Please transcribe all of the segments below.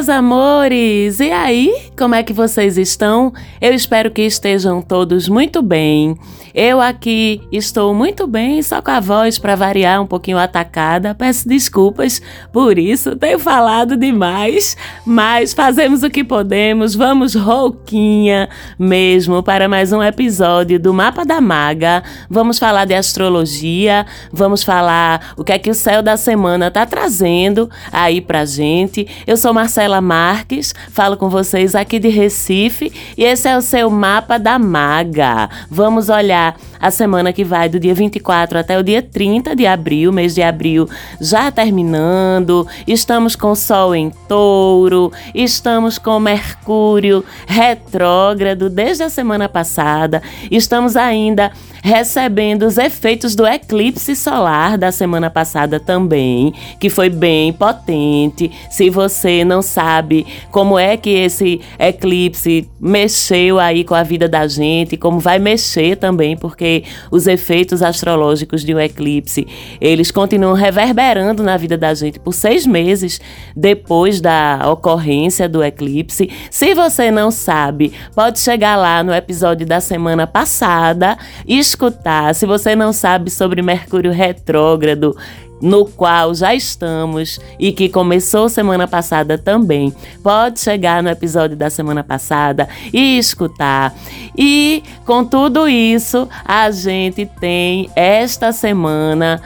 Meus amores! E aí, como é que vocês estão? Eu espero que estejam todos muito bem. Eu aqui estou muito bem, só com a voz para variar um pouquinho atacada. Peço desculpas por isso, tenho falado demais, mas fazemos o que podemos. Vamos rouquinha mesmo para mais um episódio do Mapa da Maga. Vamos falar de astrologia, vamos falar o que é que o céu da semana tá trazendo aí pra gente. Eu sou Marcela Marques, falo com vocês aqui de Recife e esse é o seu mapa da maga. Vamos olhar a semana que vai do dia 24 até o dia 30 de abril, mês de abril já terminando. Estamos com Sol em Touro, estamos com Mercúrio retrógrado desde a semana passada. Estamos ainda recebendo os efeitos do eclipse solar da semana passada também, que foi bem potente. Se você não sabe como é que esse eclipse mexeu aí com a vida da gente, como vai mexer também, porque os efeitos astrológicos de um eclipse, eles continuam reverberando na vida da gente por seis meses depois da ocorrência do eclipse. Se você não sabe, pode chegar lá no episódio da semana passada e escutar. Se você não sabe sobre Mercúrio retrógrado, no qual já estamos e que começou semana passada também. Pode chegar no episódio da semana passada e escutar. E com tudo isso, a gente tem esta semana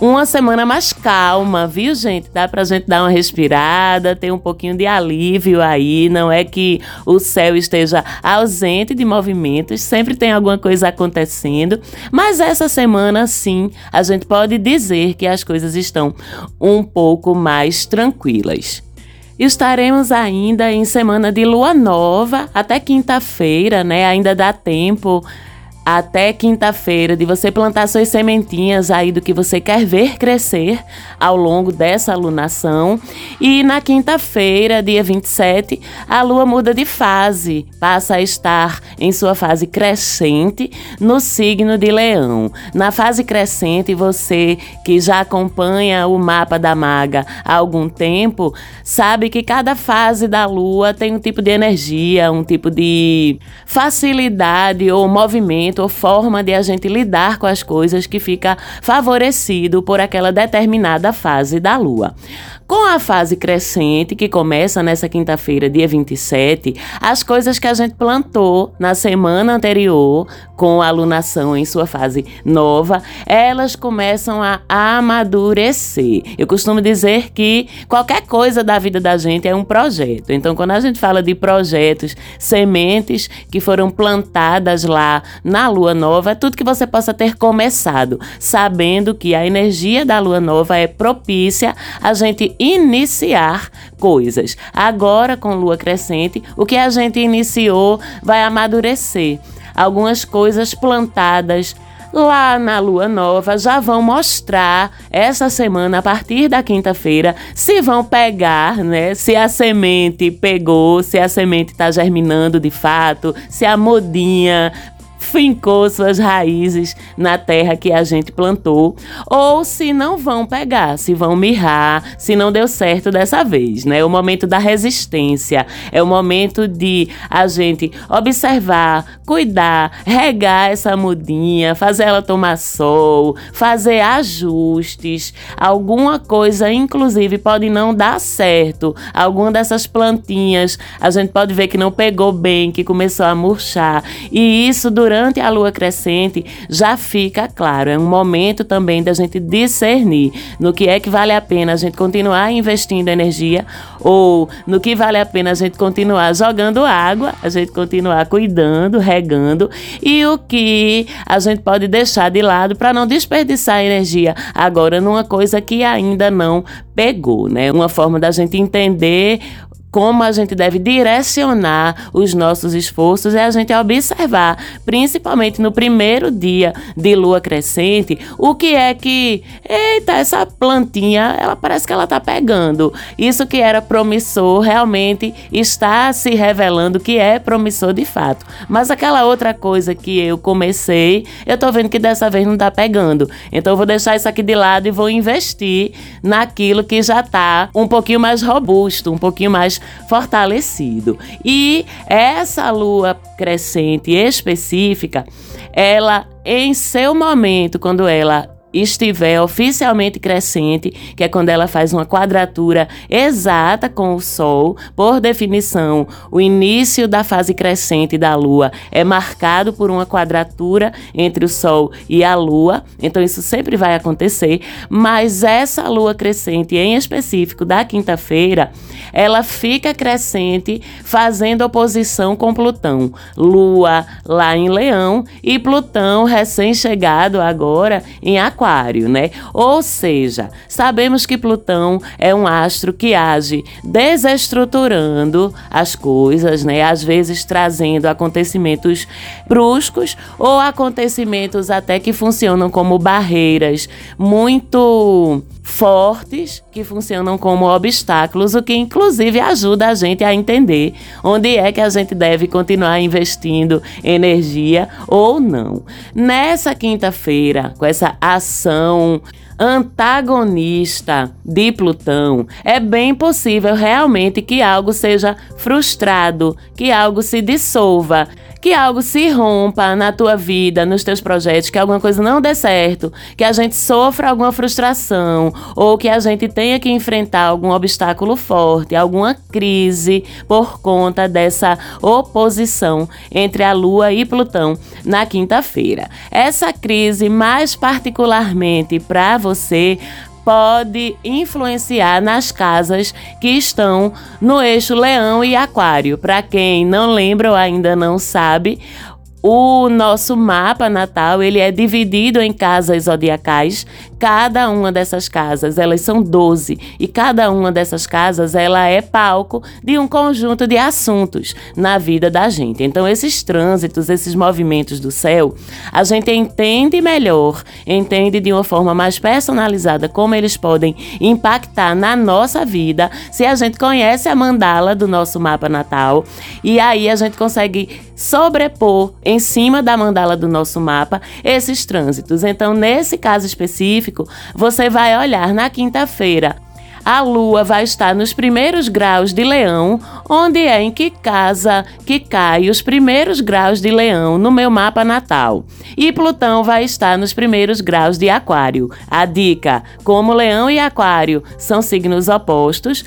uma semana mais calma, viu, gente? Dá pra gente dar uma respirada, ter um pouquinho de alívio aí. Não é que o céu esteja ausente de movimentos, sempre tem alguma coisa acontecendo. Mas essa semana, sim, a gente pode dizer que as coisas estão um pouco mais tranquilas. Estaremos ainda em semana de lua nova até quinta-feira, né? Ainda dá tempo até quinta-feira de você plantar suas sementinhas aí do que você quer ver crescer ao longo dessa alunação. E na quinta-feira, dia 27, a lua muda de fase, passa a estar em sua fase crescente no signo de Leão. Na fase crescente, você que já acompanha o mapa da maga há algum tempo, sabe que cada fase da lua tem um tipo de energia, um tipo de facilidade ou movimento ou forma de a gente lidar com as coisas que fica favorecido por aquela determinada fase da lua. Com a fase crescente, que começa nessa quinta-feira, dia 27, as coisas que a gente plantou na semana anterior, com a alunação em sua fase nova, elas começam a amadurecer. Eu costumo dizer que qualquer coisa da vida da gente é um projeto. Então, quando a gente fala de projetos, sementes que foram plantadas lá na lua nova, é tudo que você possa ter começado, sabendo que a energia da lua nova é propícia a gente iniciar coisas. Agora, com lua crescente, o que a gente iniciou vai amadurecer. Algumas coisas plantadas lá na lua nova já vão mostrar essa semana a partir da quinta-feira se vão pegar, né? Se a semente pegou, se a semente está germinando de fato, se a modinha fincou suas raízes na terra que a gente plantou, ou se não vão pegar, se vão mirrar, se não deu certo dessa vez, né? O momento da resistência é o momento de a gente observar, cuidar, regar essa mudinha, fazer ela tomar sol, fazer ajustes, alguma coisa inclusive pode não dar certo. Alguma dessas plantinhas a gente pode ver que não pegou bem, que começou a murchar, e isso durante durante a lua crescente já fica claro. É um momento também da gente discernir no que é que vale a pena a gente continuar investindo energia ou no que vale a pena a gente continuar jogando água, a gente continuar cuidando, regando e o que a gente pode deixar de lado para não desperdiçar energia agora numa coisa que ainda não pegou, né? Uma forma da gente entender como a gente deve direcionar os nossos esforços é a gente observar, principalmente no primeiro dia de lua crescente, o que é que, eita, essa plantinha, ela parece que ela tá pegando. Isso que era promissor realmente está se revelando que é promissor de fato. Mas aquela outra coisa que eu comecei, eu tô vendo que dessa vez não tá pegando. Então eu vou deixar isso aqui de lado e vou investir naquilo que já tá um pouquinho mais robusto, um pouquinho mais fortalecido. E essa lua crescente específica, ela em seu momento, quando ela estiver oficialmente crescente, que é quando ela faz uma quadratura exata com o Sol, por definição, o início da fase crescente da Lua é marcado por uma quadratura entre o Sol e a Lua, então isso sempre vai acontecer, mas essa Lua crescente, em específico da quinta-feira, ela fica crescente fazendo oposição com Plutão. Lua lá em Leão e Plutão recém-chegado agora em Aquário Aquário, né? Ou seja, sabemos que Plutão é um astro que age desestruturando as coisas, né? Às vezes trazendo acontecimentos bruscos ou acontecimentos até que funcionam como barreiras muito fortes que funcionam como obstáculos, o que inclusive ajuda a gente a entender onde é que a gente deve continuar investindo energia ou não. Nessa quinta-feira, com essa ação antagonista de Plutão, é bem possível realmente que algo seja frustrado, que algo se dissolva que algo se rompa na tua vida, nos teus projetos, que alguma coisa não dê certo, que a gente sofra alguma frustração ou que a gente tenha que enfrentar algum obstáculo forte, alguma crise por conta dessa oposição entre a Lua e Plutão na quinta-feira. Essa crise, mais particularmente para você, pode influenciar nas casas que estão no eixo Leão e Aquário. Para quem não lembra ou ainda não sabe, o nosso mapa natal ele é dividido em casas zodiacais. Cada uma dessas casas, elas são 12, e cada uma dessas casas ela é palco de um conjunto de assuntos na vida da gente. Então esses trânsitos, esses movimentos do céu, a gente entende melhor, entende de uma forma mais personalizada como eles podem impactar na nossa vida se a gente conhece a mandala do nosso mapa natal e aí a gente consegue sobrepor em cima da mandala do nosso mapa esses trânsitos. Então, nesse caso específico, você vai olhar na quinta-feira a Lua vai estar nos primeiros graus de Leão, onde é em que casa que cai os primeiros graus de Leão no meu mapa natal. E Plutão vai estar nos primeiros graus de Aquário. A dica: como Leão e Aquário são signos opostos,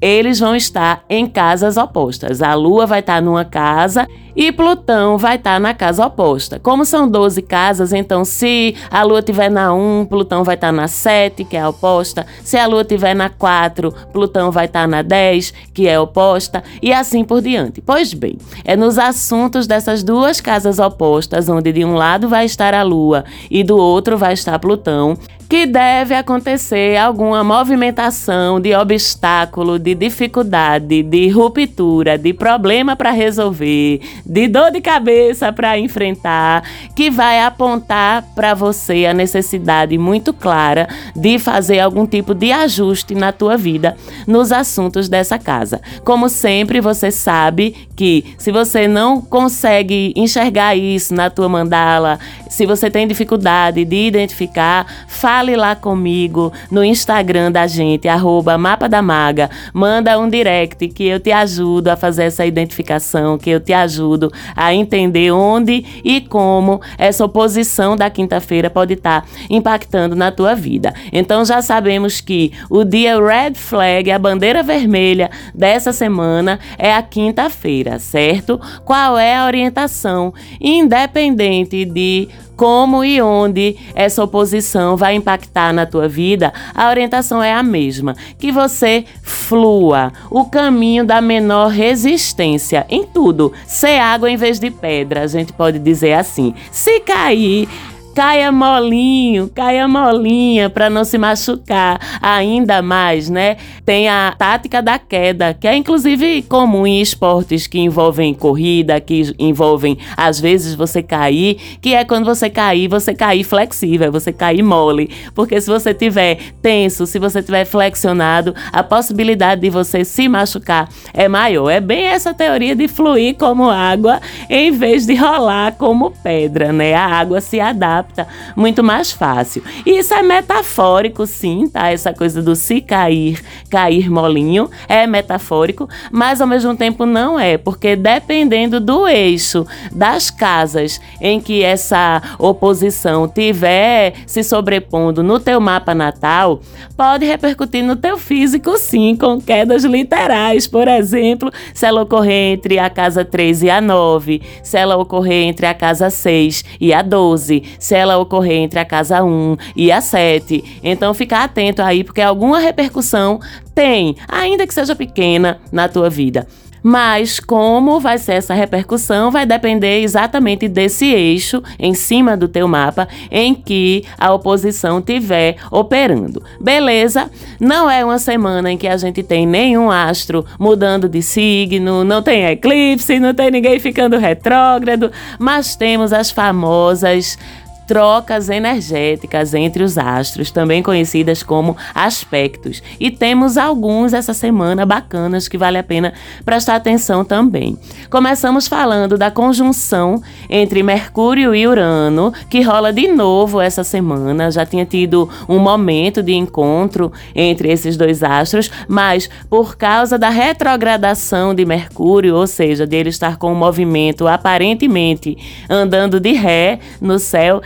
eles vão estar em casas opostas. A Lua vai estar numa casa e Plutão vai estar na casa oposta. Como são 12 casas, então se a Lua estiver na 1, Plutão vai estar na 7, que é a oposta. Se a Lua estiver na 4, Plutão vai estar na 10, que é oposta, e assim por diante. Pois bem, é nos assuntos dessas duas casas opostas, onde de um lado vai estar a Lua e do outro vai estar Plutão, que deve acontecer alguma movimentação de obstáculo, de dificuldade, de ruptura, de problema para resolver, de dor de cabeça para enfrentar, que vai apontar para você a necessidade muito clara de fazer algum tipo de ajuste na tua vida nos assuntos dessa casa. Como sempre, você sabe que se você não consegue enxergar isso na tua mandala, se você tem dificuldade de identificar, fale lá comigo no Instagram da gente, arroba Mapa da Maga. Manda um direct que eu te ajudo a fazer essa identificação, que eu te ajudo a entender onde e como essa oposição da quinta-feira pode estar tá impactando na tua vida. Então já sabemos que o dia Red Flag, a bandeira vermelha dessa semana, é a quinta-feira, certo? Qual é a orientação? Independente de como e onde essa oposição vai impactar na tua vida, a orientação é a mesma, que você flua o caminho da menor resistência em tudo. Ser água em vez de pedra, a gente pode dizer assim. Se cair, caia molinho, caia molinha para não se machucar ainda mais, né? tem a tática da queda, que é inclusive comum em esportes que envolvem corrida, que envolvem às vezes você cair, que é quando você cair, você cair flexível, você cair mole, porque se você tiver tenso, se você tiver flexionado, a possibilidade de você se machucar é maior. É bem essa teoria de fluir como água em vez de rolar como pedra, né? A água se muito mais fácil. E isso é metafórico, sim, tá? Essa coisa do se cair, cair molinho, é metafórico, mas ao mesmo tempo não é, porque dependendo do eixo das casas em que essa oposição tiver se sobrepondo no teu mapa natal, pode repercutir no teu físico, sim, com quedas literais. Por exemplo, se ela ocorrer entre a casa 3 e a 9, se ela ocorrer entre a casa 6 e a 12, se ela ocorrer entre a casa 1 e a 7. Então, ficar atento aí, porque alguma repercussão tem, ainda que seja pequena, na tua vida. Mas como vai ser essa repercussão vai depender exatamente desse eixo em cima do teu mapa em que a oposição tiver operando. Beleza? Não é uma semana em que a gente tem nenhum astro mudando de signo, não tem eclipse, não tem ninguém ficando retrógrado, mas temos as famosas trocas energéticas entre os astros, também conhecidas como aspectos. E temos alguns essa semana bacanas que vale a pena prestar atenção também. Começamos falando da conjunção entre Mercúrio e Urano, que rola de novo essa semana. Já tinha tido um momento de encontro entre esses dois astros, mas por causa da retrogradação de Mercúrio, ou seja, de ele estar com um movimento aparentemente andando de ré no céu,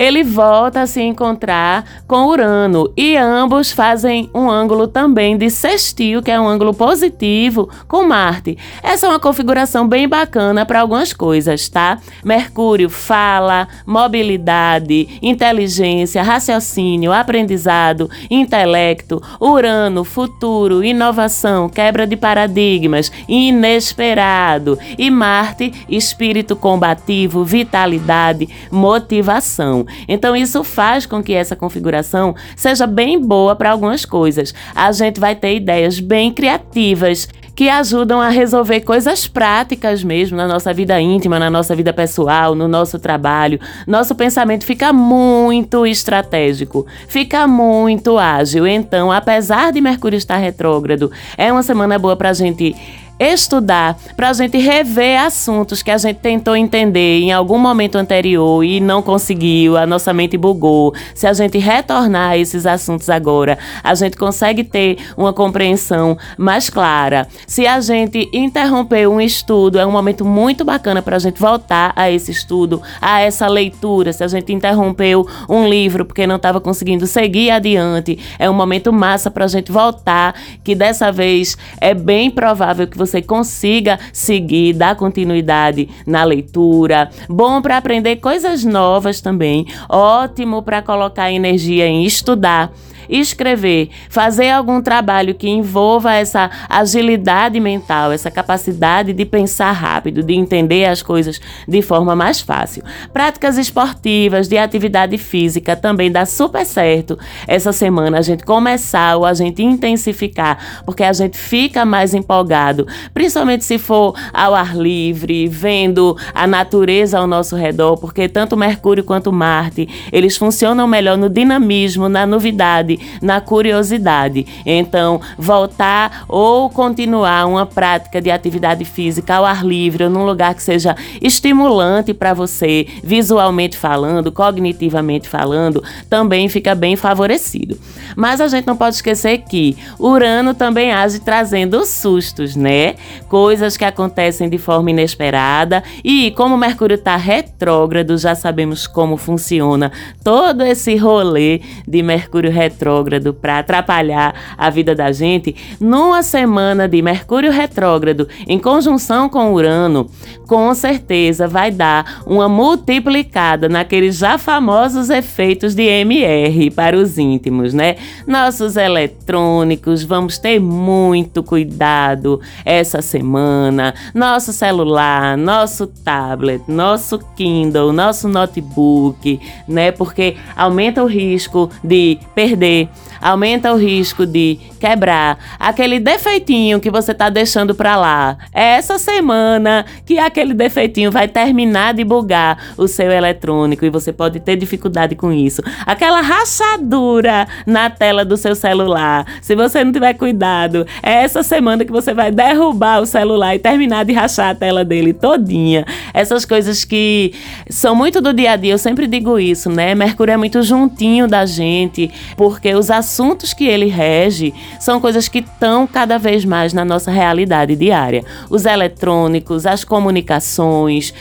ele volta a se encontrar com Urano e ambos fazem um ângulo também de sextil, que é um ângulo positivo, com Marte. Essa é uma configuração bem bacana para algumas coisas, tá? Mercúrio fala, mobilidade, inteligência, raciocínio, aprendizado, intelecto, Urano, futuro, inovação, quebra de paradigmas, inesperado e Marte, espírito combativo, vitalidade, motivação. Então isso faz com que essa configuração seja bem boa para algumas coisas. A gente vai ter ideias bem criativas que ajudam a resolver coisas práticas mesmo na nossa vida íntima, na nossa vida pessoal, no nosso trabalho. Nosso pensamento fica muito estratégico, fica muito ágil. Então, apesar de Mercúrio estar retrógrado, é uma semana boa para a gente estudar, para a gente rever assuntos que a gente tentou entender em algum momento anterior e não conseguiu, a nossa mente bugou. Se a gente retornar a esses assuntos agora, a gente consegue ter uma compreensão mais clara. Se a gente interromper um estudo, é um momento muito bacana para a gente voltar a esse estudo, a essa leitura. Se a gente interrompeu um livro porque não estava conseguindo seguir adiante, é um momento massa para a gente voltar, que dessa vez é bem provável que você você consiga seguir, dar continuidade na leitura. Bom para aprender coisas novas também. Ótimo para colocar energia em estudar escrever, fazer algum trabalho que envolva essa agilidade mental, essa capacidade de pensar rápido, de entender as coisas de forma mais fácil. Práticas esportivas, de atividade física também dá super certo essa semana a gente começar ou a gente intensificar, porque a gente fica mais empolgado, principalmente se for ao ar livre, vendo a natureza ao nosso redor, porque tanto Mercúrio quanto Marte, eles funcionam melhor no dinamismo, na novidade, na curiosidade. Então, voltar ou continuar uma prática de atividade física ao ar livre ou num lugar que seja estimulante para você, visualmente falando, cognitivamente falando, também fica bem favorecido. Mas a gente não pode esquecer que Urano também age trazendo sustos, né? Coisas que acontecem de forma inesperada e como Mercúrio está retrógrado, já sabemos como funciona todo esse rolê de Mercúrio retrógrado retrógrado para atrapalhar a vida da gente, numa semana de Mercúrio retrógrado em conjunção com Urano, com certeza vai dar uma multiplicada naqueles já famosos efeitos de MR para os íntimos, né? Nossos eletrônicos, vamos ter muito cuidado essa semana. Nosso celular, nosso tablet, nosso Kindle, nosso notebook, né? Porque aumenta o risco de perder say aumenta o risco de quebrar aquele defeitinho que você tá deixando para lá. É essa semana que aquele defeitinho vai terminar de bugar o seu eletrônico e você pode ter dificuldade com isso. Aquela rachadura na tela do seu celular. Se você não tiver cuidado, é essa semana que você vai derrubar o celular e terminar de rachar a tela dele todinha. Essas coisas que são muito do dia a dia, eu sempre digo isso, né? Mercúrio é muito juntinho da gente, porque os assuntos que ele rege são coisas que estão cada vez mais na nossa realidade diária. Os eletrônicos, as comunicações,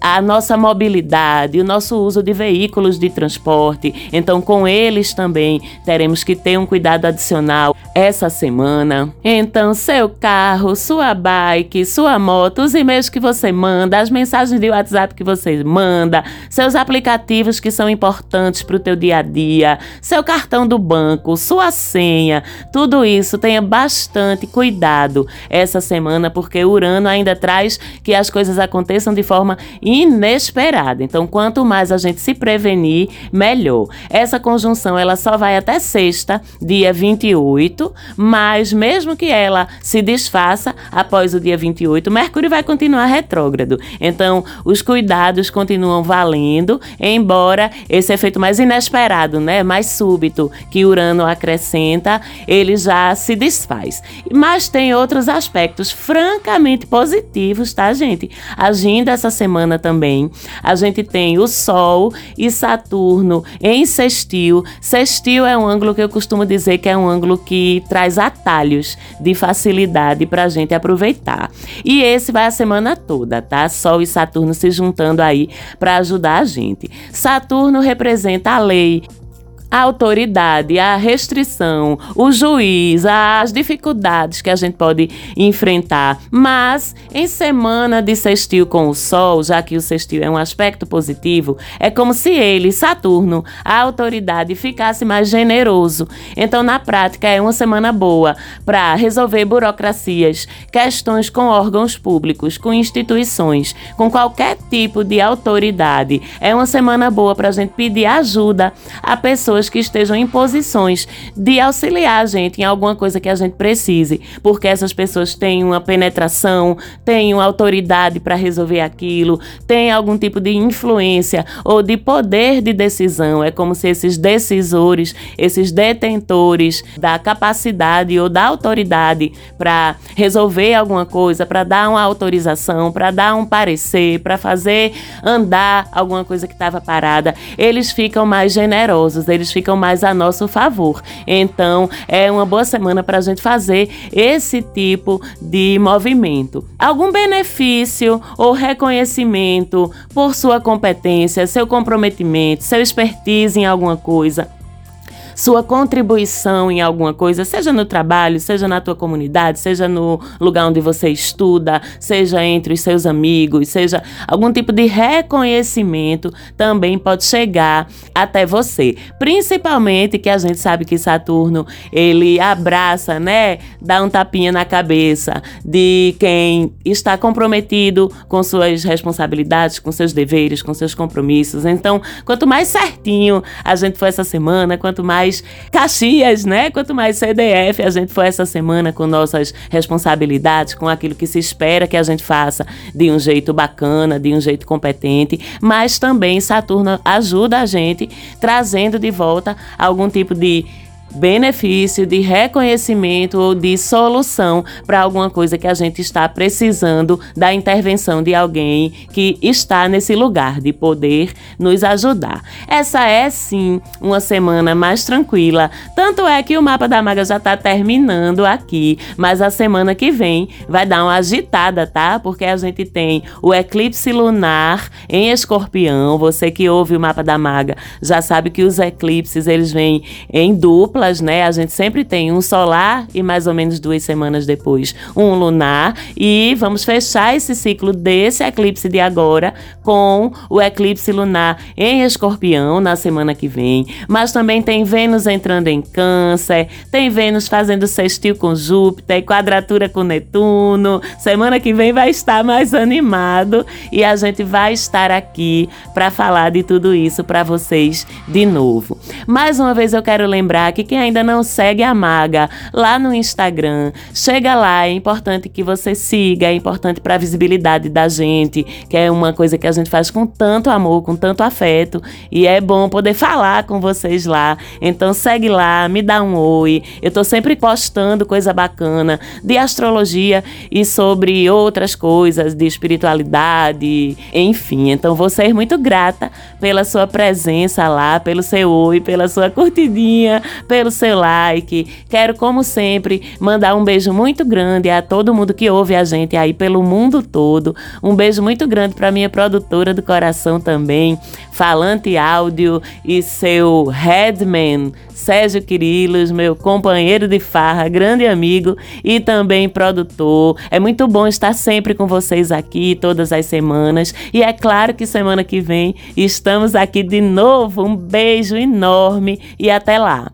a nossa mobilidade, o nosso uso de veículos de transporte. Então, com eles também teremos que ter um cuidado adicional essa semana. Então, seu carro, sua bike, sua moto, os e-mails que você manda, as mensagens de WhatsApp que você manda, seus aplicativos que são importantes para o teu dia a dia, seu cartão do banco, sua senha, tudo isso tenha bastante cuidado essa semana, porque Urano ainda traz que as coisas aconteçam de forma inesperada. Então, quanto mais a gente se prevenir, melhor. Essa conjunção ela só vai até sexta, dia 28, mas mesmo que ela se desfaça após o dia 28, Mercúrio vai continuar retrógrado. Então, os cuidados continuam valendo, embora esse efeito mais inesperado, né, mais súbito que Urano acrescenta, ele já se desfaz. Mas tem outros aspectos francamente positivos, tá, gente? Agindo essa semana também. A gente tem o Sol e Saturno em sextil. Sextil é um ângulo que eu costumo dizer que é um ângulo que traz atalhos de facilidade para a gente aproveitar. E esse vai a semana toda, tá? Sol e Saturno se juntando aí para ajudar a gente. Saturno representa a lei, a autoridade, a restrição, o juiz, as dificuldades que a gente pode enfrentar. Mas em semana de sextil com o Sol, já que o sextil é um aspecto positivo, é como se ele, Saturno, a autoridade, ficasse mais generoso. Então, na prática, é uma semana boa para resolver burocracias, questões com órgãos públicos, com instituições, com qualquer tipo de autoridade. É uma semana boa para a gente pedir ajuda a pessoas pessoas que estejam em posições de auxiliar a gente em alguma coisa que a gente precise, porque essas pessoas têm uma penetração, têm uma autoridade para resolver aquilo, têm algum tipo de influência ou de poder de decisão. É como se esses decisores, esses detentores da capacidade ou da autoridade para resolver alguma coisa, para dar uma autorização, para dar um parecer, para fazer andar alguma coisa que estava parada, eles ficam mais generosos, eles ficam mais a nosso favor. Então, é uma boa semana para a gente fazer esse tipo de movimento. Algum benefício ou reconhecimento por sua competência, seu comprometimento, seu expertise em alguma coisa sua contribuição em alguma coisa, seja no trabalho, seja na tua comunidade, seja no lugar onde você estuda, seja entre os seus amigos, seja algum tipo de reconhecimento também pode chegar até você. Principalmente que a gente sabe que Saturno, ele abraça, né, dá um tapinha na cabeça de quem está comprometido com suas responsabilidades, com seus deveres, com seus compromissos. Então, quanto mais certinho a gente for essa semana, quanto mais mais Caxias, né? Quanto mais CDF a gente for essa semana com nossas responsabilidades, com aquilo que se espera que a gente faça de um jeito bacana, de um jeito competente, mas também Saturno ajuda a gente trazendo de volta algum tipo de benefício, de reconhecimento ou de solução para alguma coisa que a gente está precisando da intervenção de alguém que está nesse lugar de poder nos ajudar. Essa é sim uma semana mais tranquila, tanto é que o mapa da maga já está terminando aqui, mas a semana que vem vai dar uma agitada, tá? Porque a gente tem o eclipse lunar em Escorpião. Você que ouve o mapa da maga já sabe que os eclipses eles vêm em dupla duplas, né? A gente sempre tem um solar e mais ou menos duas semanas depois um lunar. E vamos fechar esse ciclo desse eclipse de agora com o eclipse lunar em Escorpião na semana que vem. Mas também tem Vênus entrando em Câncer, tem Vênus fazendo sextil com Júpiter, quadratura com Netuno. Semana que vem vai estar mais animado e a gente vai estar aqui para falar de tudo isso para vocês de novo. Mais uma vez eu quero lembrar que quem ainda não segue a Maga lá no Instagram, chega lá, é importante que você siga, é importante para a visibilidade da gente, que é uma coisa que a gente faz com tanto amor, com tanto afeto, e é bom poder falar com vocês lá. Então segue lá, me dá um oi. Eu tô sempre postando coisa bacana de astrologia e sobre outras coisas de espiritualidade, enfim. Então vou ser muito grata pela sua presença lá, pelo seu oi, pela sua curtidinha, pelo seu like. Quero, como sempre, mandar um beijo muito grande a todo mundo que ouve a gente aí pelo mundo todo. Um beijo muito grande para minha produtora do coração também, Falante Áudio e seu headman, Sérgio Quirilos, meu companheiro de farra, grande amigo e também produtor. É muito bom estar sempre com vocês aqui todas as semanas. E é claro que semana que vem estamos aqui de novo. Um beijo enorme e até lá.